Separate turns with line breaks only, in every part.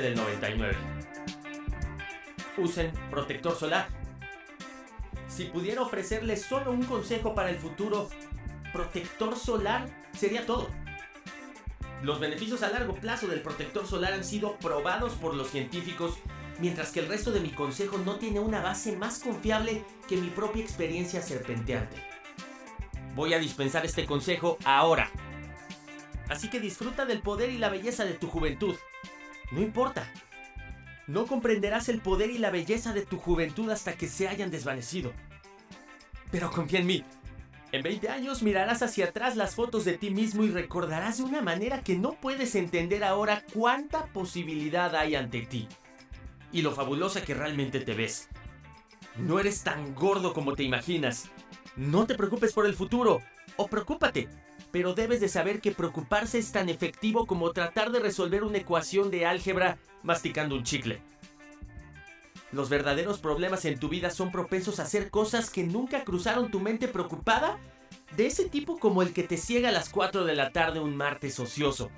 Del 99. Usen protector solar. Si pudiera ofrecerles solo un consejo para el futuro, protector solar sería todo. Los beneficios a largo plazo del protector solar han sido probados por los científicos, mientras que el resto de mi consejo no tiene una base más confiable que mi propia experiencia serpenteante. Voy a dispensar este consejo ahora. Así que disfruta del poder y la belleza de tu juventud. No importa. No comprenderás el poder y la belleza de tu juventud hasta que se hayan desvanecido. Pero confía en mí. En 20 años mirarás hacia atrás las fotos de ti mismo y recordarás de una manera que no puedes entender ahora cuánta posibilidad hay ante ti. Y lo fabulosa que realmente te ves. No eres tan gordo como te imaginas. No te preocupes por el futuro. O preocúpate, pero debes de saber que preocuparse es tan efectivo como tratar de resolver una ecuación de álgebra masticando un chicle. Los verdaderos problemas en tu vida son propensos a hacer cosas que nunca cruzaron tu mente preocupada, de ese tipo como el que te ciega a las 4 de la tarde un martes ocioso.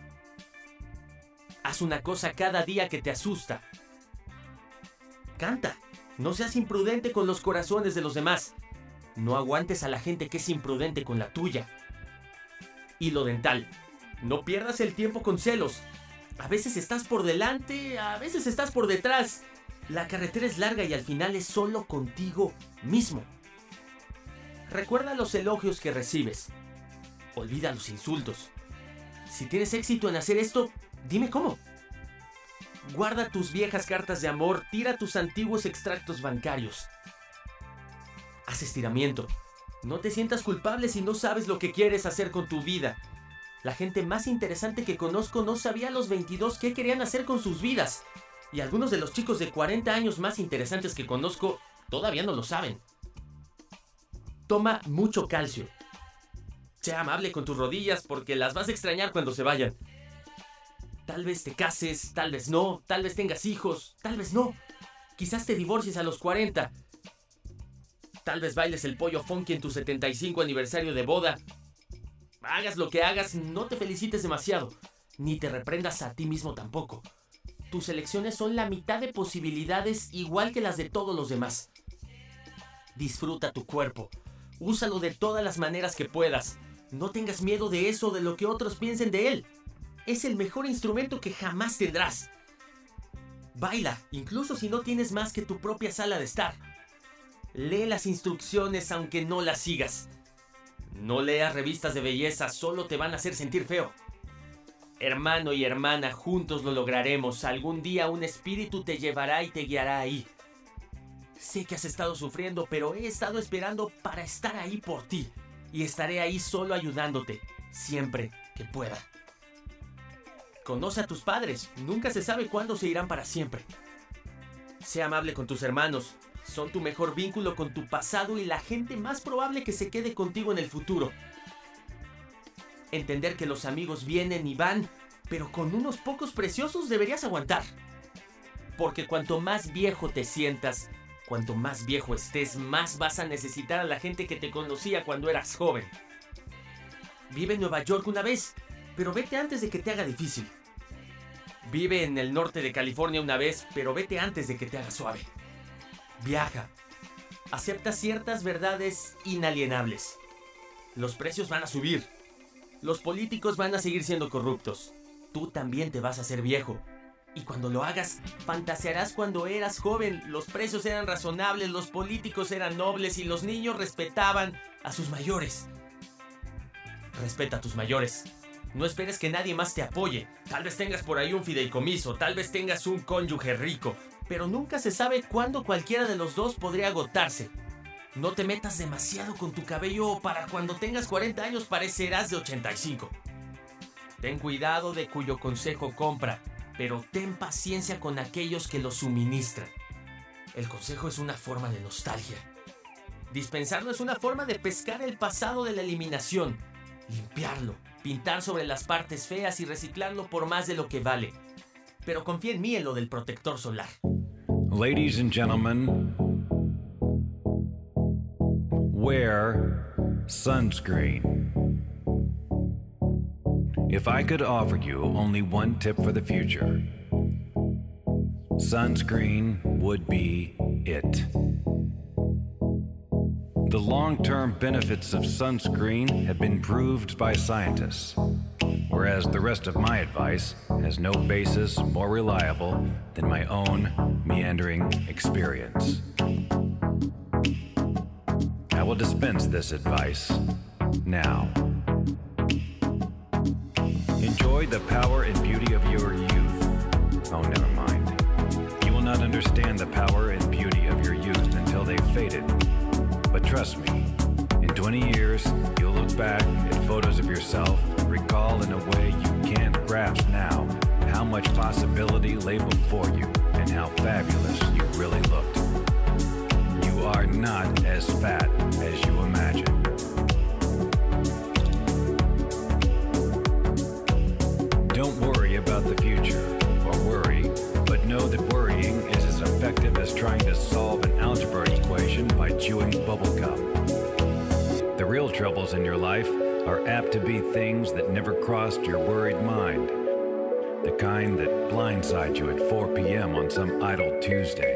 Haz una cosa cada día que te asusta. Canta. No seas imprudente con los corazones de los demás. No aguantes a la gente que es imprudente con la tuya hilo dental. No pierdas el tiempo con celos. A veces estás por delante, a veces estás por detrás. La carretera es larga y al final es solo contigo mismo. Recuerda los elogios que recibes. Olvida los insultos. Si tienes éxito en hacer esto, dime cómo. Guarda tus viejas cartas de amor, tira tus antiguos extractos bancarios. Haz estiramiento. No te sientas culpable si no sabes lo que quieres hacer con tu vida. La gente más interesante que conozco no sabía a los 22 qué querían hacer con sus vidas. Y algunos de los chicos de 40 años más interesantes que conozco todavía no lo saben. Toma mucho calcio. Sea amable con tus rodillas porque las vas a extrañar cuando se vayan. Tal vez te cases, tal vez no, tal vez tengas hijos, tal vez no. Quizás te divorcies a los 40 Tal vez bailes el pollo funky en tu 75 aniversario de boda. Hagas lo que hagas, no te felicites demasiado, ni te reprendas a ti mismo tampoco. Tus elecciones son la mitad de posibilidades igual que las de todos los demás. Disfruta tu cuerpo, úsalo de todas las maneras que puedas. No tengas miedo de eso, de lo que otros piensen de él. Es el mejor instrumento que jamás tendrás. Baila, incluso si no tienes más que tu propia sala de estar. Lee las instrucciones aunque no las sigas. No leas revistas de belleza, solo te van a hacer sentir feo. Hermano y hermana, juntos lo lograremos. Algún día un espíritu te llevará y te guiará ahí. Sé que has estado sufriendo, pero he estado esperando para estar ahí por ti. Y estaré ahí solo ayudándote, siempre que pueda. Conoce a tus padres, nunca se sabe cuándo se irán para siempre. Sé amable con tus hermanos, son tu mejor vínculo con tu pasado y la gente más probable que se quede contigo en el futuro. Entender que los amigos vienen y van, pero con unos pocos preciosos deberías aguantar. Porque cuanto más viejo te sientas, cuanto más viejo estés, más vas a necesitar a la gente que te conocía cuando eras joven. Vive en Nueva York una vez, pero vete antes de que te haga difícil. Vive en el norte de California una vez, pero vete antes de que te haga suave. Viaja. Acepta ciertas verdades inalienables. Los precios van a subir. Los políticos van a seguir siendo corruptos. Tú también te vas a hacer viejo. Y cuando lo hagas, fantasearás cuando eras joven. Los precios eran razonables, los políticos eran nobles y los niños respetaban a sus mayores. Respeta a tus mayores. No esperes que nadie más te apoye. Tal vez tengas por ahí un fideicomiso, tal vez tengas un cónyuge rico, pero nunca se sabe cuándo cualquiera de los dos podría agotarse. No te metas demasiado con tu cabello para cuando tengas 40 años parecerás de 85. Ten cuidado de cuyo consejo compra, pero ten paciencia con aquellos que lo suministran. El consejo es una forma de nostalgia. Dispensarlo es una forma de pescar el pasado de la eliminación, limpiarlo, pintar sobre las partes feas y reciclarlo por más de lo que vale. Pero confía en mí en lo del protector solar.
Ladies and gentlemen, wear sunscreen. If I could offer you only one tip for the future, sunscreen would be it. The long term benefits of sunscreen have been proved by scientists, whereas the rest of my advice has no basis more reliable than my own meandering experience. I will dispense this advice now. Enjoy the power and beauty of your youth. Oh, never mind. You will not understand the power and beauty of your youth until they've faded. But trust me, in 20 years, you'll look back at photos of yourself recall in a way you can't grasp now how much possibility lay before you and how fabulous you really looked. You are not as fat as you imagine. Don't worry about the future, or worry, but know that worrying is as effective as trying to solve an algebra equation by chewing bubblegum. The real troubles in your life are apt to be things that never crossed your worried mind. The kind that blindside you at 4 p.m. on some idle Tuesday.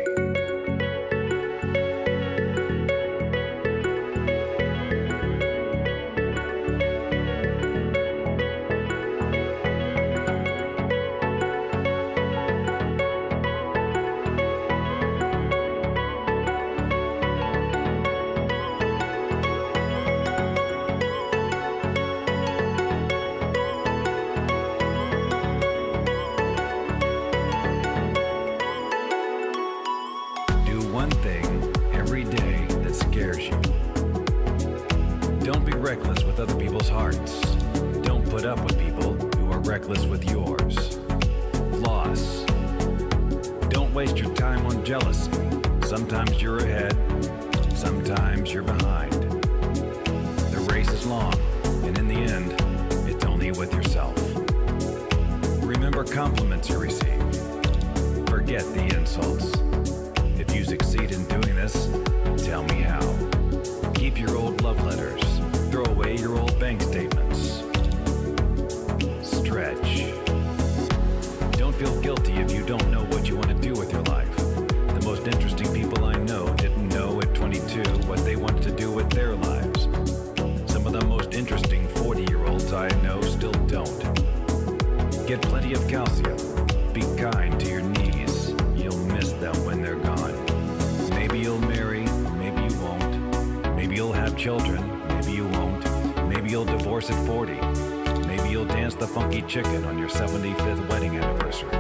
Chicken on your 75th wedding anniversary.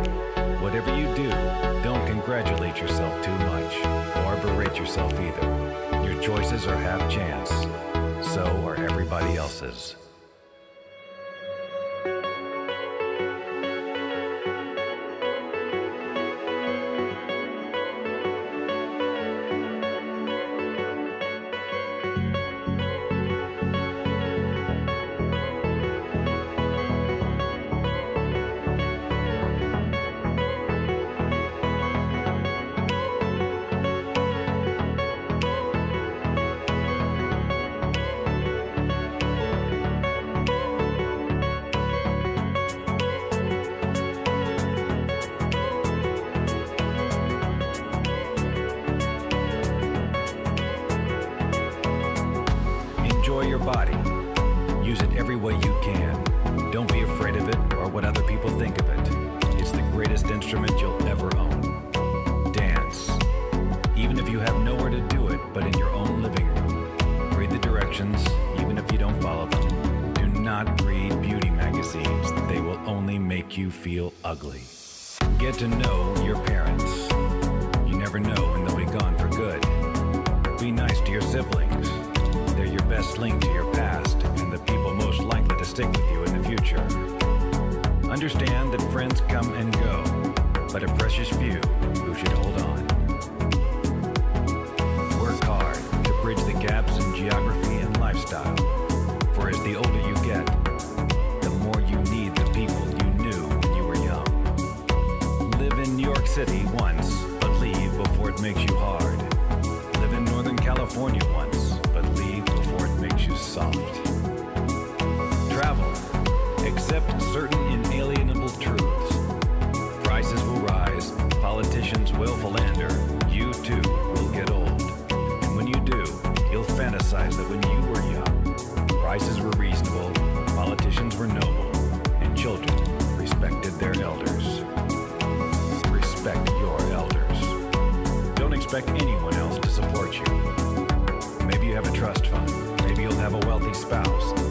Whatever you do, don't congratulate yourself too much or berate yourself either. Your choices are half chance. So are everybody else's. You feel ugly. Get to know your parents. You never know when they'll be gone for good. Be nice to your siblings. They're your best link to your past and the people most likely to stick with you in the future. Understand that friends come and go, but a precious few who should hold on. Work hard to bridge the gaps in geography and lifestyle. Makes you hard. Live in Northern California once, but leave before it makes you soft. Travel. Accept certain inalienable truths. Prices will rise, politicians will philander, you too will get old. And when you do, you'll fantasize that when you were young, prices were reasonable, expect anyone else to support you. Maybe you have a trust fund. Maybe you'll have a wealthy spouse.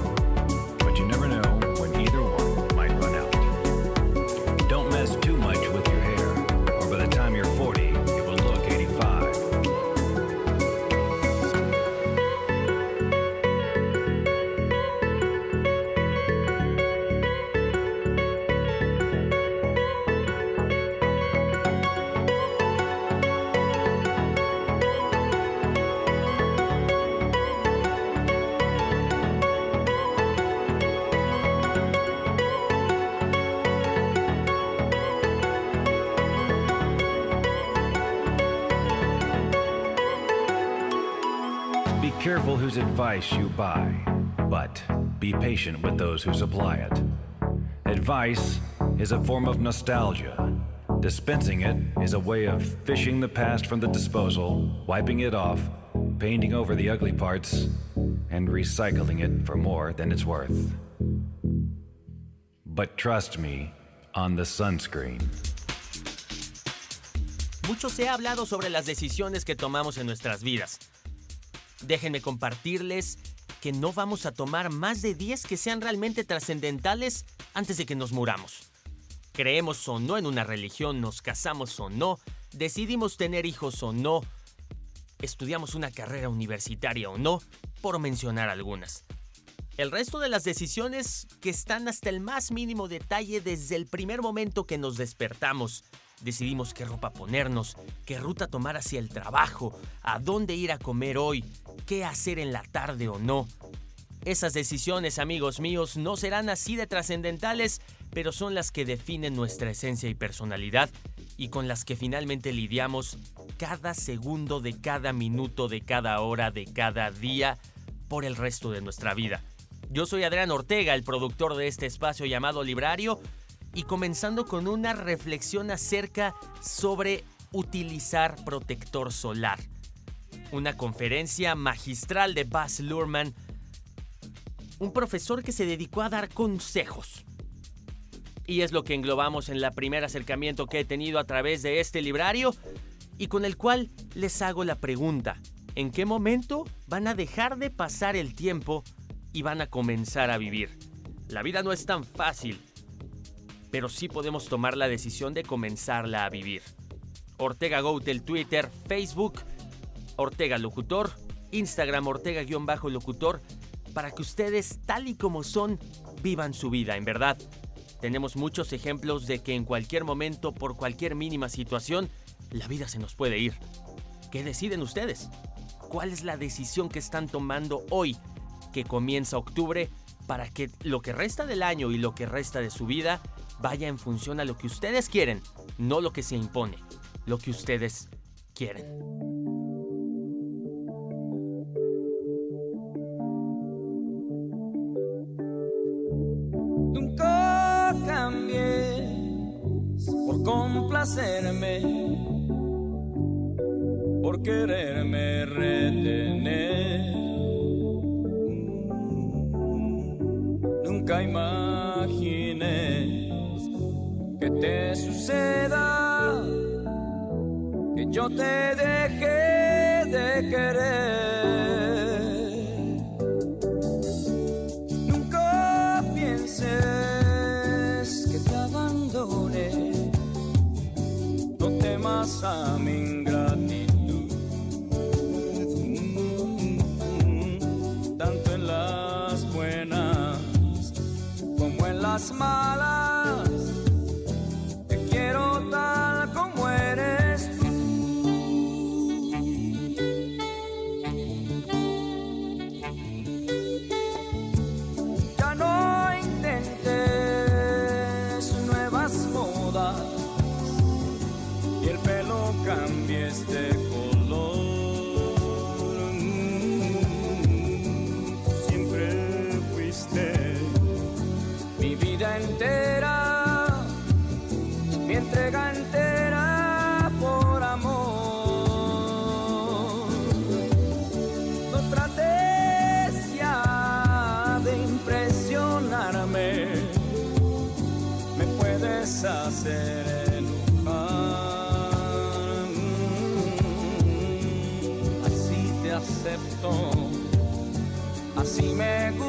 Whose advice you buy, but be patient with those who supply it. Advice is a form of nostalgia. Dispensing it is a way of fishing the past from the disposal, wiping it off, painting over the ugly parts, and recycling it for more than it's worth. But trust me on the sunscreen.
Mucho se ha hablado sobre las decisiones que tomamos en nuestras vidas. Déjenme compartirles que no vamos a tomar más de 10 que sean realmente trascendentales antes de que nos muramos. Creemos o no en una religión, nos casamos o no, decidimos tener hijos o no, estudiamos una carrera universitaria o no, por mencionar algunas. El resto de las decisiones que están hasta el más mínimo detalle desde el primer momento que nos despertamos. Decidimos qué ropa ponernos, qué ruta tomar hacia el trabajo, a dónde ir a comer hoy, qué hacer en la tarde o no. Esas decisiones, amigos míos, no serán así de trascendentales, pero son las que definen nuestra esencia y personalidad y con las que finalmente lidiamos cada segundo de cada minuto de cada hora de cada día por el resto de nuestra vida. Yo soy Adrián Ortega, el productor de este espacio llamado Librario, y comenzando con una reflexión acerca sobre utilizar protector solar. Una conferencia magistral de Buzz Luhrmann, un profesor que se dedicó a dar consejos. Y es lo que englobamos en el primer acercamiento que he tenido a través de este librario y con el cual les hago la pregunta, ¿en qué momento van a dejar de pasar el tiempo y van a comenzar a vivir? La vida no es tan fácil, pero sí podemos tomar la decisión de comenzarla a vivir. Ortega Goat el Twitter, Facebook, Ortega Locutor, Instagram Ortega-Locutor, para que ustedes, tal y como son, vivan su vida, en verdad. Tenemos muchos ejemplos de que en cualquier momento, por cualquier mínima situación, la vida se nos puede ir. ¿Qué deciden ustedes? ¿Cuál es la decisión que están tomando hoy, que comienza octubre, para que lo que resta del año y lo que resta de su vida vaya en función a lo que ustedes quieren, no lo que se impone, lo que ustedes quieren.
Nunca cambié por complacerme, por quererme retener. Te suceda que yo te dejé de querer. Nunca pienses que te abandone, no temas a mi ingratitud. Tanto en las buenas como en las malas, así me gustas,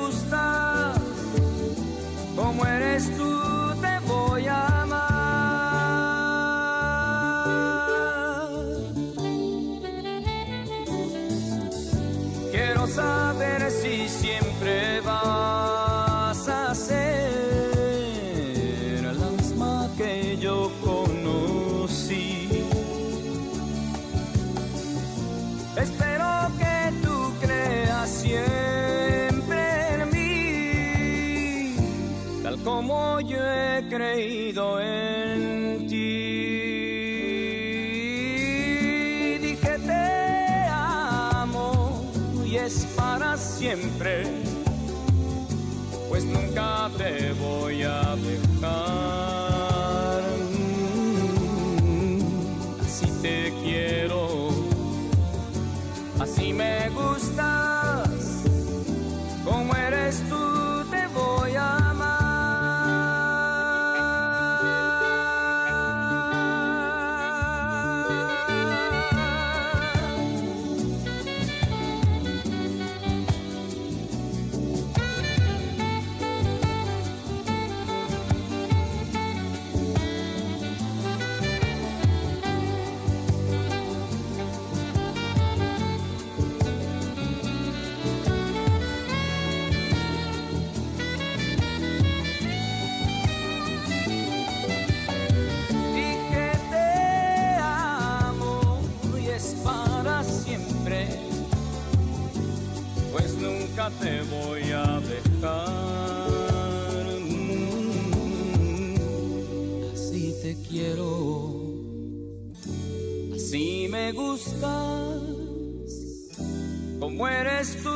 como eres tú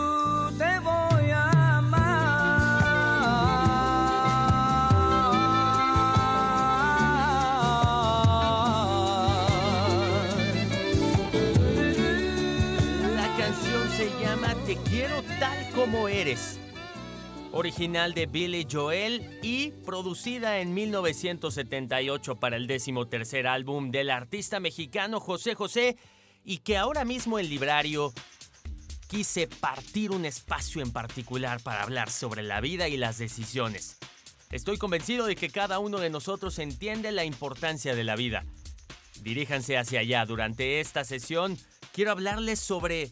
te voy a amar.
La canción se llama Te quiero tal como eres. Original de Billy Joel y producida en 1978 para el decimotercer álbum del artista mexicano José José y que ahora mismo el librario quise partir un espacio en particular para hablar sobre la vida y las decisiones. Estoy convencido de que cada uno de nosotros entiende la importancia de la vida. Diríjanse hacia allá. Durante esta sesión quiero hablarles sobre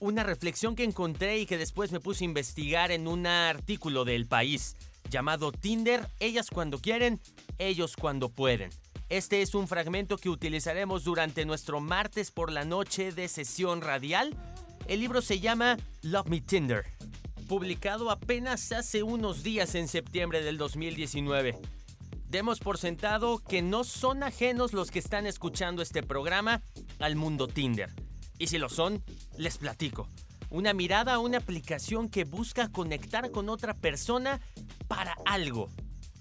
una reflexión que encontré y que después me puse a investigar en un artículo del país llamado Tinder, ellas cuando quieren, ellos cuando pueden. Este es un fragmento que utilizaremos durante nuestro martes por la noche de sesión radial. El libro se llama Love Me Tinder, publicado apenas hace unos días en septiembre del 2019. Demos por sentado que no son ajenos los que están escuchando este programa al mundo Tinder. Y si lo son, les platico. Una mirada a una aplicación que busca conectar con otra persona para algo.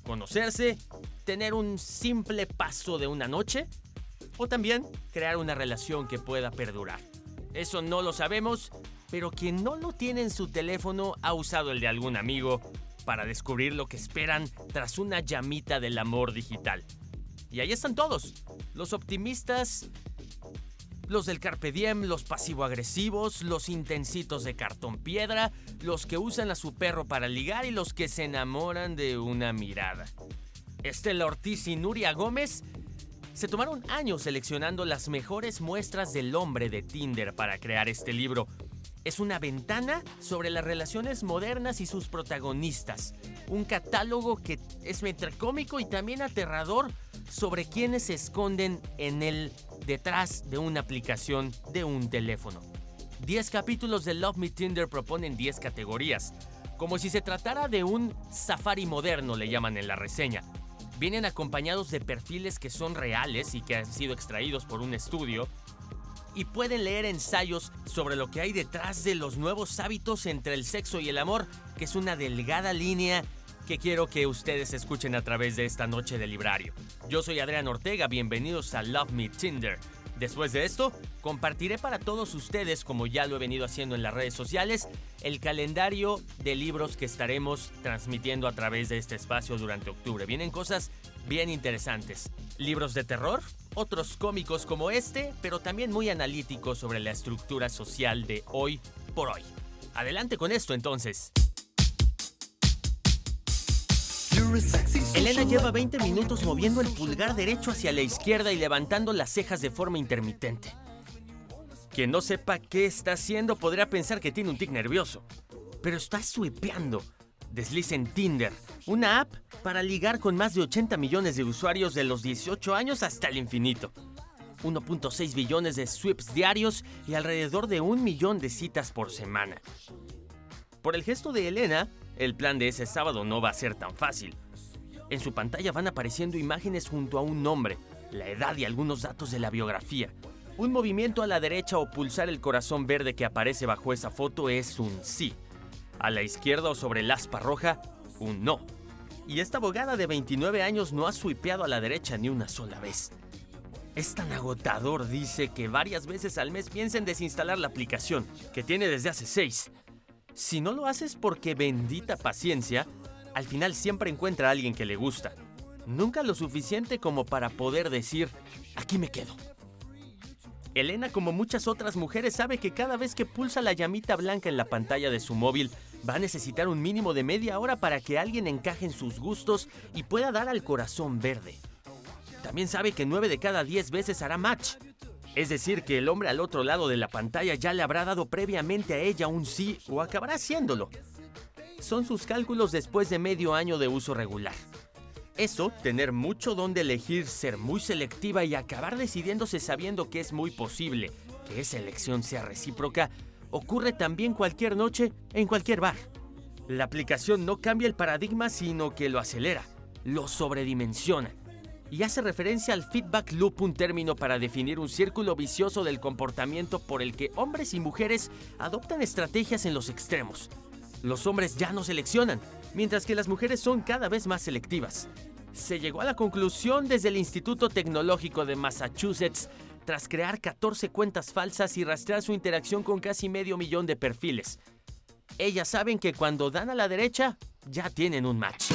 Conocerse, tener un simple paso de una noche o también crear una relación que pueda perdurar. Eso no lo sabemos, pero quien no lo tiene en su teléfono ha usado el de algún amigo para descubrir lo que esperan tras una llamita del amor digital. Y ahí están todos. Los optimistas, los del carpe diem, los pasivo-agresivos, los intensitos de cartón piedra, los que usan a su perro para ligar y los que se enamoran de una mirada. Estela Ortiz y Nuria Gómez se tomaron años seleccionando las mejores muestras del hombre de Tinder para crear este libro. Es una ventana sobre las relaciones modernas y sus protagonistas. Un catálogo que es entre cómico y también aterrador sobre quienes se esconden en el detrás de una aplicación de un teléfono. 10 capítulos de Love Me Tinder proponen 10 categorías, como si se tratara de un safari moderno, le llaman en la reseña. Vienen acompañados de perfiles que son reales y que han sido extraídos por un estudio, y pueden leer ensayos sobre lo que hay detrás de los nuevos hábitos entre el sexo y el amor, que es una delgada línea que quiero que ustedes escuchen a través de esta noche de librario. Yo soy Adrián Ortega, bienvenidos a Love Me Tinder. Después de esto, compartiré para todos ustedes, como ya lo he venido haciendo en las redes sociales, el calendario de libros que estaremos transmitiendo a través de este espacio durante octubre. Vienen cosas bien interesantes. Libros de terror, otros cómicos como este, pero también muy analíticos sobre la estructura social de hoy por hoy. Adelante con esto entonces. Elena lleva 20 minutos moviendo el pulgar derecho hacia la izquierda y levantando las cejas de forma intermitente. Quien no sepa qué está haciendo podría pensar que tiene un tic nervioso, pero está swipeando. Desliza en Tinder, una app para ligar con más de 80 millones de usuarios de los 18 años hasta el infinito. 1.6 billones de sweeps diarios y alrededor de un millón de citas por semana. Por el gesto de Elena, el plan de ese sábado no va a ser tan fácil. En su pantalla van apareciendo imágenes junto a un nombre, la edad y algunos datos de la biografía. Un movimiento a la derecha o pulsar el corazón verde que aparece bajo esa foto es un sí. A la izquierda o sobre el aspa roja, un no. Y esta abogada de 29 años no ha swipeado a la derecha ni una sola vez. Es tan agotador, dice, que varias veces al mes piensa en desinstalar la aplicación, que tiene desde hace 6. Si no lo haces porque bendita paciencia, al final siempre encuentra a alguien que le gusta. Nunca lo suficiente como para poder decir, aquí me quedo. Elena, como muchas otras mujeres, sabe que cada vez que pulsa la llamita blanca en la pantalla de su móvil, va a necesitar un mínimo de media hora para que alguien encaje en sus gustos y pueda dar al corazón verde. También sabe que 9 de cada 10 veces hará match, es decir, que el hombre al otro lado de la pantalla ya le habrá dado previamente a ella un sí o acabará haciéndolo. Son sus cálculos después de medio año de uso regular. Eso, tener mucho donde elegir, ser muy selectiva y acabar decidiéndose sabiendo que es muy posible que esa elección sea recíproca, ocurre también cualquier noche en cualquier bar. La aplicación no cambia el paradigma, sino que lo acelera, lo sobredimensiona y hace referencia al feedback loop, un término para definir un círculo vicioso del comportamiento por el que hombres y mujeres adoptan estrategias en los extremos. Los hombres ya no seleccionan, mientras que las mujeres son cada vez más selectivas. Se llegó a la conclusión desde el Instituto Tecnológico de Massachusetts tras crear 14 cuentas falsas y rastrear su interacción con casi medio millón de perfiles. Ellas saben que cuando dan a la derecha, ya tienen un match.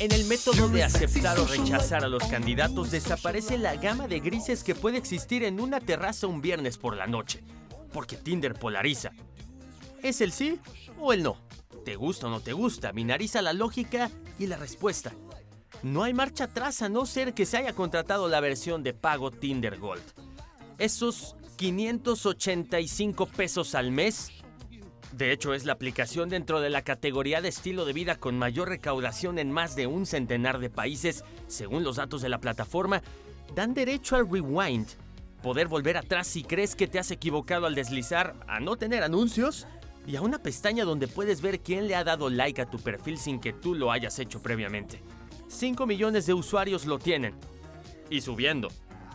En el método de aceptar o rechazar a los candidatos desaparece la gama de grises que puede existir en una terraza un viernes por la noche, porque Tinder polariza. ¿Es el sí o el no? ¿Te gusta o no te gusta? Binariza la lógica y la respuesta. No hay marcha atrás a no ser que se haya contratado la versión de pago Tinder Gold. Esos 585 pesos al mes de hecho, es la aplicación dentro de la categoría de estilo de vida con mayor recaudación en más de un centenar de países, según los datos de la plataforma, dan derecho al rewind, poder volver atrás si crees que te has equivocado al deslizar, a no tener anuncios y a una pestaña donde puedes ver quién le ha dado like a tu perfil sin que tú lo hayas hecho previamente. 5 millones de usuarios lo tienen. Y subiendo.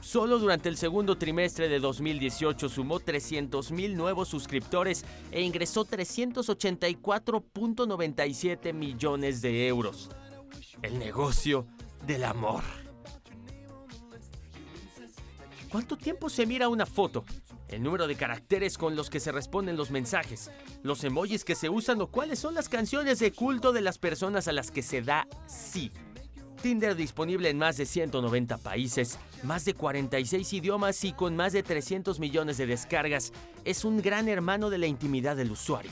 Solo durante el segundo trimestre de 2018 sumó 300.000 nuevos suscriptores e ingresó 384.97 millones de euros. El negocio del amor. ¿Cuánto tiempo se mira una foto? El número de caracteres con los que se responden los mensajes, los emojis que se usan o cuáles son las canciones de culto de las personas a las que se da sí. Tinder disponible en más de 190 países, más de 46 idiomas y con más de 300 millones de descargas, es un gran hermano de la intimidad del usuario.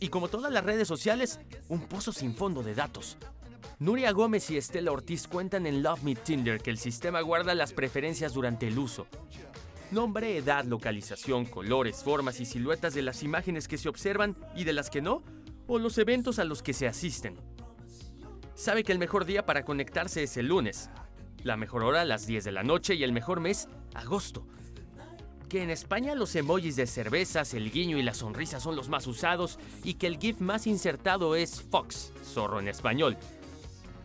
Y como todas las redes sociales, un pozo sin fondo de datos. Nuria Gómez y Estela Ortiz cuentan en Love Me Tinder que el sistema guarda las preferencias durante el uso. Nombre, edad, localización, colores, formas y siluetas de las imágenes que se observan y de las que no, o los eventos a los que se asisten sabe que el mejor día para conectarse es el lunes, la mejor hora las 10 de la noche y el mejor mes, agosto. Que en España los emojis de cervezas, el guiño y la sonrisa son los más usados y que el GIF más insertado es Fox, zorro en español.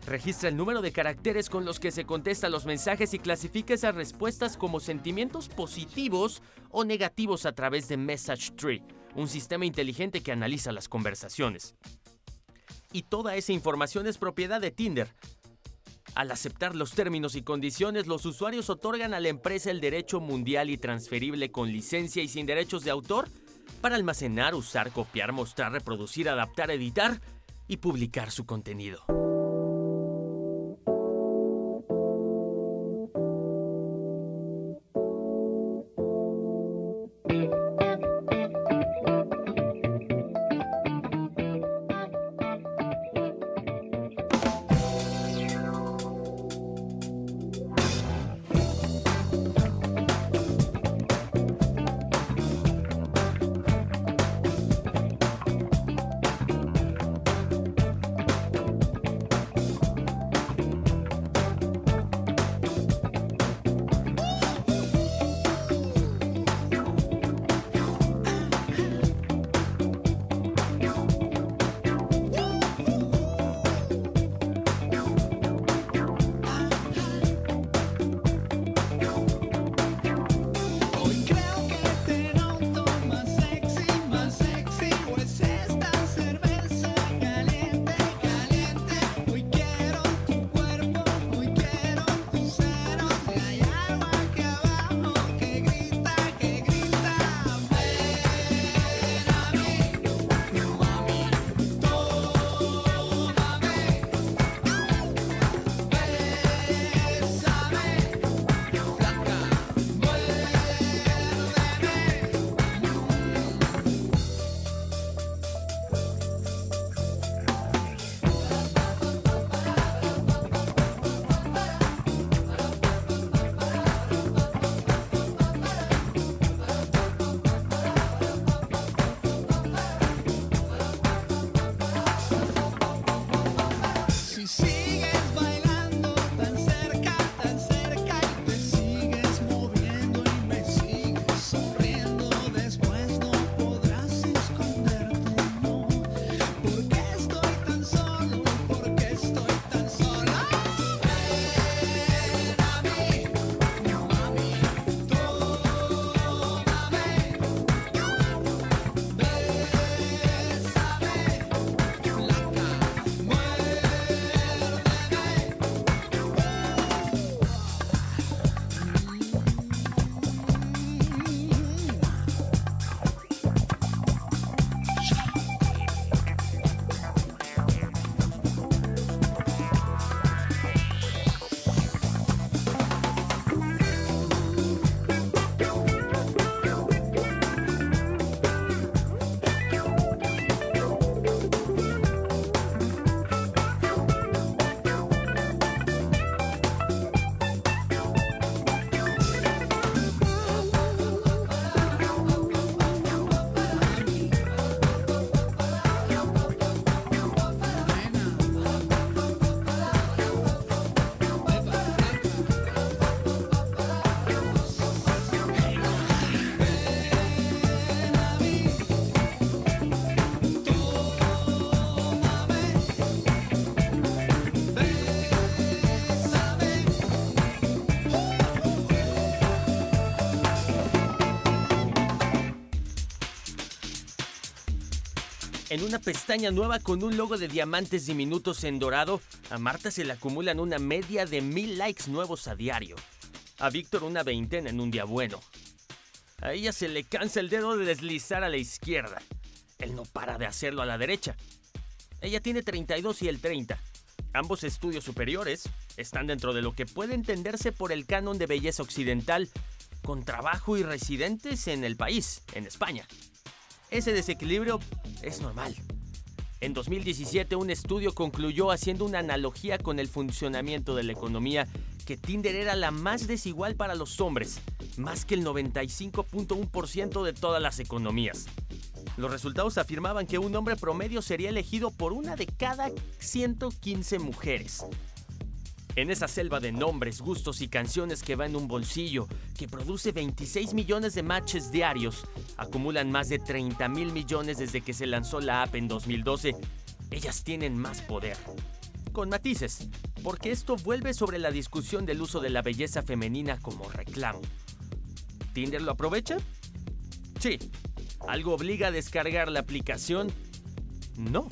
Registra el número de caracteres con los que se contestan los mensajes y clasifica esas respuestas como sentimientos positivos o negativos a través de Message Tree, un sistema inteligente que analiza las conversaciones y toda esa información es propiedad de Tinder. Al aceptar los términos y condiciones, los usuarios otorgan a la empresa el derecho mundial y transferible con licencia y sin derechos de autor para almacenar, usar, copiar, mostrar, reproducir, adaptar, editar y publicar su contenido. En una pestaña nueva con un logo de diamantes diminutos en dorado, a Marta se le acumulan una media de mil likes nuevos a diario. A Víctor una veintena en un día bueno. A ella se le cansa el dedo de deslizar a la izquierda. Él no para de hacerlo a la derecha. Ella tiene 32 y él 30. Ambos estudios superiores están dentro de lo que puede entenderse por el canon de belleza occidental, con trabajo y residentes en el país, en España. Ese desequilibrio es normal. En 2017 un estudio concluyó haciendo una analogía con el funcionamiento de la economía que Tinder era la más desigual para los hombres, más que el 95.1% de todas las economías. Los resultados afirmaban que un hombre promedio sería elegido por una de cada 115 mujeres. En esa selva de nombres, gustos y canciones que va en un bolsillo, que produce 26 millones de matches diarios, acumulan más de 30 mil millones desde que se lanzó la app en 2012, ellas tienen más poder. Con matices, porque esto vuelve sobre la discusión del uso de la belleza femenina como reclamo. ¿Tinder lo aprovecha? Sí. ¿Algo obliga a descargar la aplicación? No.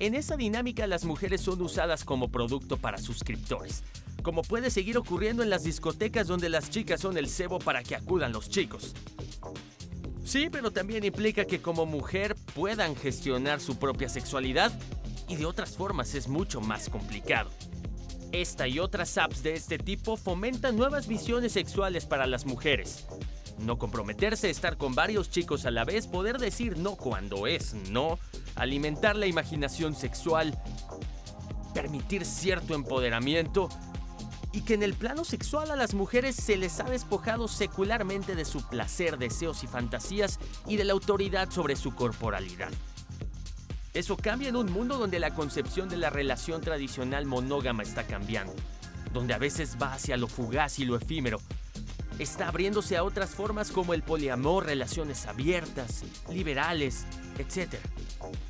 En esa dinámica las mujeres son usadas como producto para suscriptores, como puede seguir ocurriendo en las discotecas donde las chicas son el cebo para que acudan los chicos. Sí, pero también implica que como mujer puedan gestionar su propia sexualidad y de otras formas es mucho más complicado. Esta y otras apps de este tipo fomentan nuevas visiones sexuales para las mujeres. No comprometerse, estar con varios chicos a la vez, poder decir no cuando es no, alimentar la imaginación sexual, permitir cierto empoderamiento y que en el plano sexual a las mujeres se les ha despojado secularmente de su placer, deseos y fantasías y de la autoridad sobre su corporalidad. Eso cambia en un mundo donde la concepción de la relación tradicional monógama está cambiando, donde a veces va hacia lo fugaz y lo efímero. Está abriéndose a otras formas como el poliamor, relaciones abiertas, liberales, etc.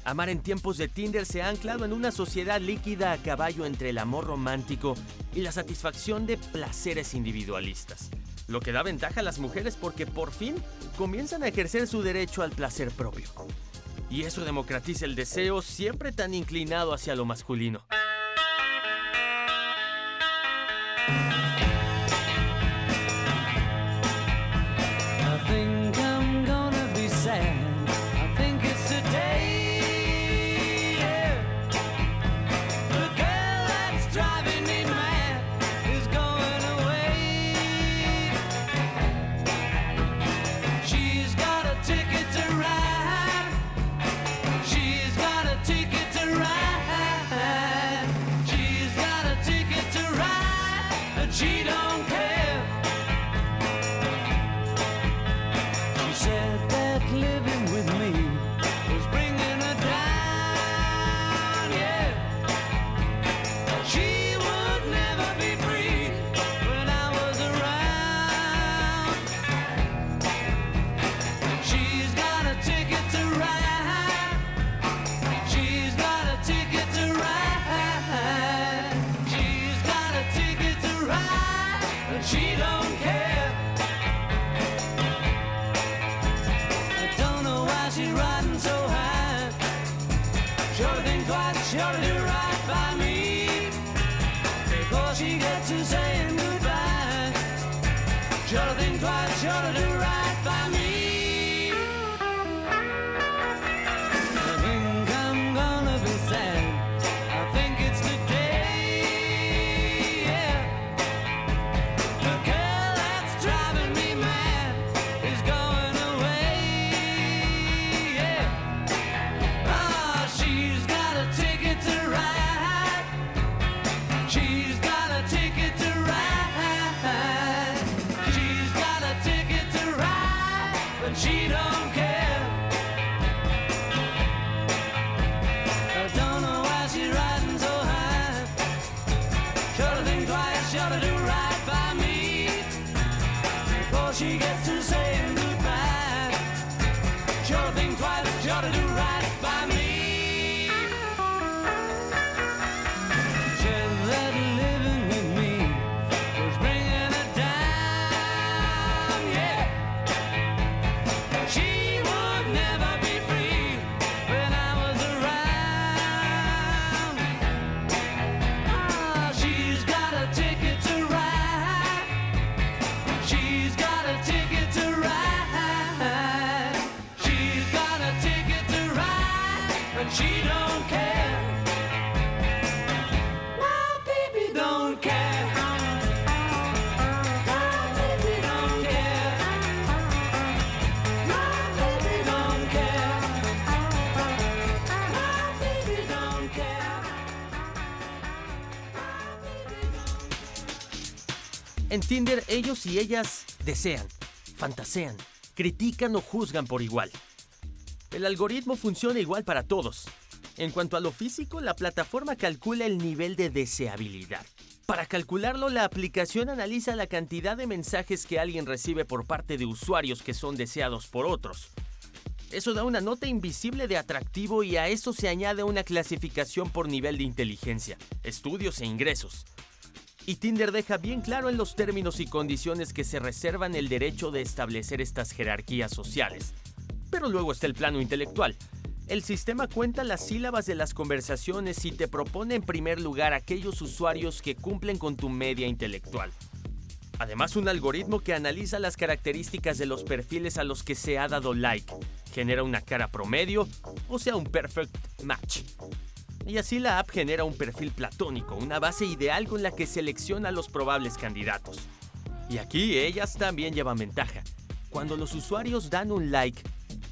Amar en tiempos de Tinder se ha anclado en una sociedad líquida a caballo entre el amor romántico y la satisfacción de placeres individualistas, lo que da ventaja a las mujeres porque por fin comienzan a ejercer su derecho al placer propio. Y eso democratiza el deseo siempre tan inclinado hacia lo masculino. En Tinder ellos y ellas desean, fantasean, critican o juzgan por igual. El algoritmo funciona igual para todos. En cuanto a lo físico, la plataforma calcula el nivel de deseabilidad. Para calcularlo, la aplicación analiza la cantidad de mensajes que alguien recibe por parte de usuarios que son deseados por otros. Eso da una nota invisible de atractivo y a eso se añade una clasificación por nivel de inteligencia, estudios e ingresos. Y Tinder deja bien claro en los términos y condiciones que se reservan el derecho de establecer estas jerarquías sociales. Pero luego está el plano intelectual. El sistema cuenta las sílabas de las conversaciones y te propone en primer lugar aquellos usuarios que cumplen con tu media intelectual. Además, un algoritmo que analiza las características de los perfiles a los que se ha dado like, genera una cara promedio, o sea, un perfect match. Y así la app genera un perfil platónico, una base ideal con la que selecciona los probables candidatos. Y aquí ellas también llevan ventaja. Cuando los usuarios dan un like,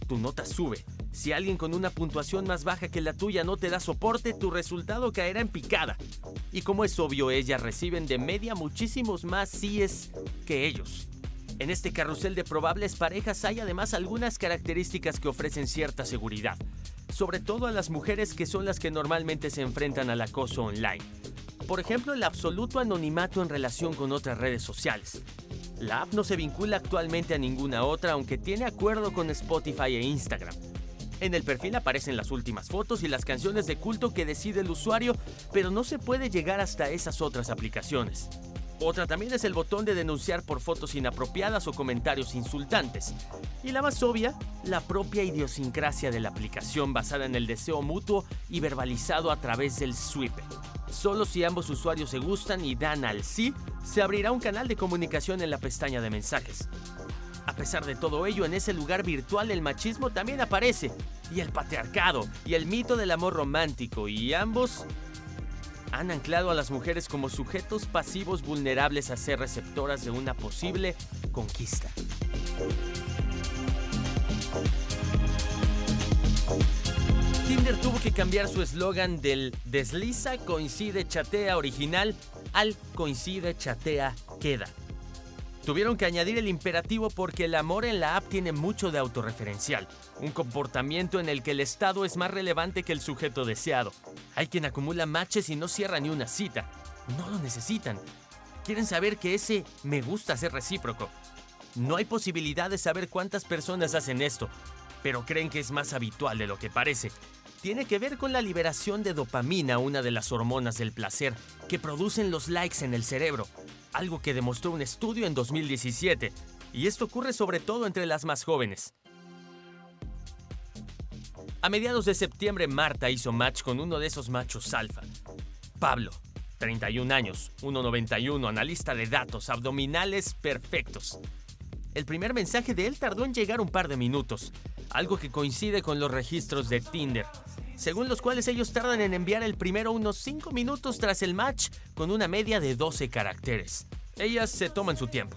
tu nota sube. Si alguien con una puntuación más baja que la tuya no te da soporte, tu resultado caerá en picada. Y como es obvio, ellas reciben de media muchísimos más síes que ellos. En este carrusel de probables parejas hay además algunas características que ofrecen cierta seguridad, sobre todo a las mujeres que son las que normalmente se enfrentan al acoso online. Por ejemplo, el absoluto anonimato en relación con otras redes sociales. La app no se vincula actualmente a ninguna otra, aunque tiene acuerdo con Spotify e Instagram. En el perfil aparecen las últimas fotos y las canciones de culto que decide el usuario, pero no se puede llegar hasta esas otras aplicaciones. Otra también es el botón de denunciar por fotos inapropiadas o comentarios insultantes. Y la más obvia, la propia idiosincrasia de la aplicación basada en el deseo mutuo y verbalizado a través del swipe. Solo si ambos usuarios se gustan y dan al sí, se abrirá un canal de comunicación en la pestaña de mensajes. A pesar de todo ello, en ese lugar virtual el machismo también aparece, y el patriarcado, y el mito del amor romántico, y ambos han anclado a las mujeres como sujetos pasivos vulnerables a ser receptoras de una posible conquista. Tinder tuvo que cambiar su eslogan del desliza, coincide, chatea original al coincide, chatea, queda. Tuvieron que añadir el imperativo porque el amor en la app tiene mucho de autorreferencial, un comportamiento en el que el estado es más relevante que el sujeto deseado. Hay quien acumula matches y no cierra ni una cita. No lo necesitan. Quieren saber que ese me gusta es recíproco. No hay posibilidad de saber cuántas personas hacen esto, pero creen que es más habitual de lo que parece. Tiene que ver con la liberación de dopamina, una de las hormonas del placer que producen los likes en el cerebro, algo que demostró un estudio en 2017, y esto ocurre sobre todo entre las más jóvenes. A mediados de septiembre, Marta hizo match con uno de esos machos alfa. Pablo, 31 años, 1,91, analista de datos, abdominales perfectos. El primer mensaje de él tardó en llegar un par de minutos, algo que coincide con los registros de Tinder, según los cuales ellos tardan en enviar el primero unos 5 minutos tras el match con una media de 12 caracteres. Ellas se toman su tiempo.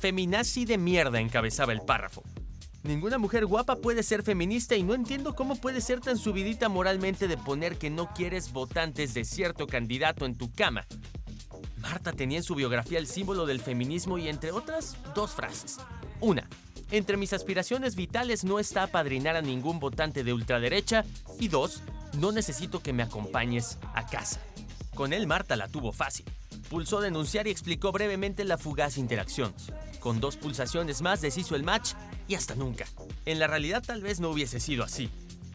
Feminazi de mierda encabezaba el párrafo. Ninguna mujer guapa puede ser feminista y no entiendo cómo puede ser tan subidita moralmente de poner que no quieres votantes de cierto candidato en tu cama. Marta tenía en su biografía el símbolo del feminismo y entre otras dos frases. Una, entre mis aspiraciones vitales no está apadrinar a ningún votante de ultraderecha y dos, no necesito que me acompañes a casa. Con él Marta la tuvo fácil. Pulsó denunciar y explicó brevemente la fugaz interacción. Con dos pulsaciones más deshizo el match y hasta nunca. En la realidad tal vez no hubiese sido así.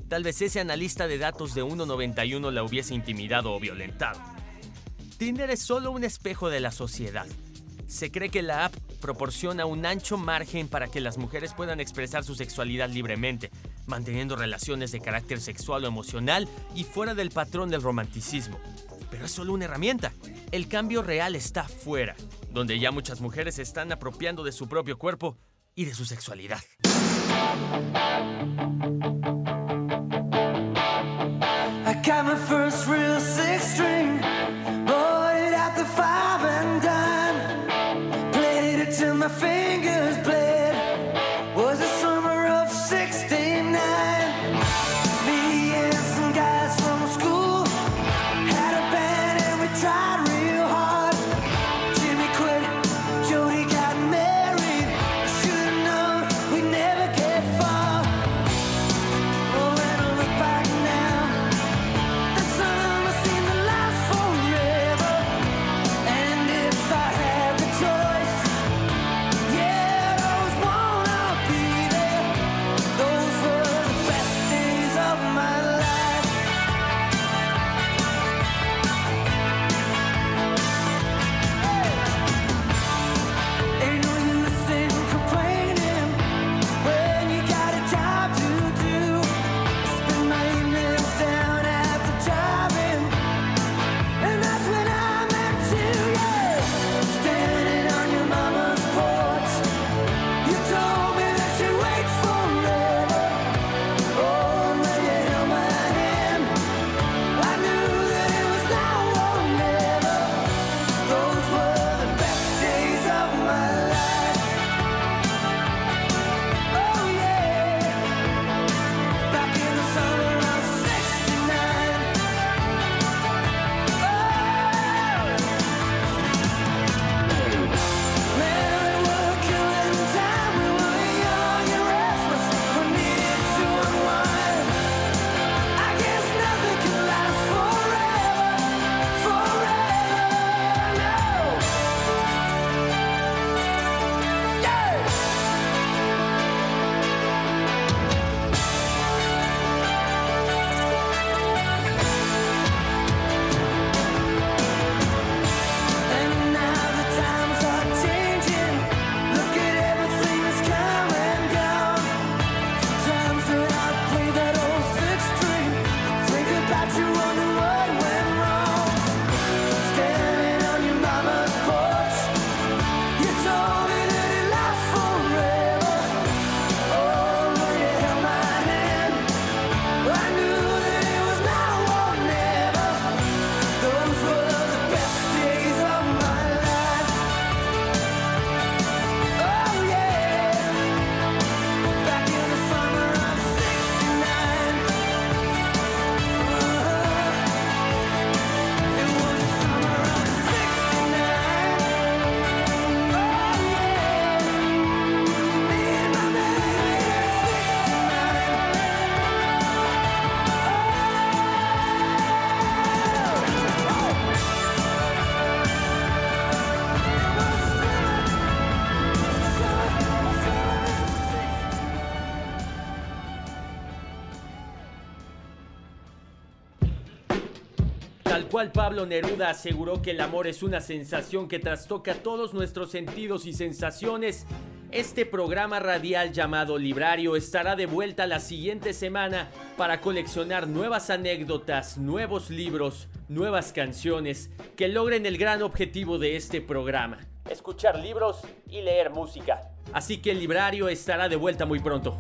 Tal vez ese analista de datos de 1.91 la hubiese intimidado o violentado. Tinder es solo un espejo de la sociedad. Se cree que la app proporciona un ancho margen para que las mujeres puedan expresar su sexualidad libremente, manteniendo relaciones de carácter sexual o emocional y fuera del patrón del romanticismo. Pero es solo una herramienta. El cambio real está fuera, donde ya muchas mujeres se están apropiando de su propio cuerpo y de su sexualidad. nothing cual Pablo Neruda aseguró que el amor es una sensación que trastoca todos nuestros sentidos y sensaciones, este programa radial llamado Librario estará de vuelta la siguiente semana para coleccionar nuevas anécdotas, nuevos libros, nuevas canciones que logren el gran objetivo de este programa. Escuchar libros y leer música. Así que el librario estará de vuelta muy pronto.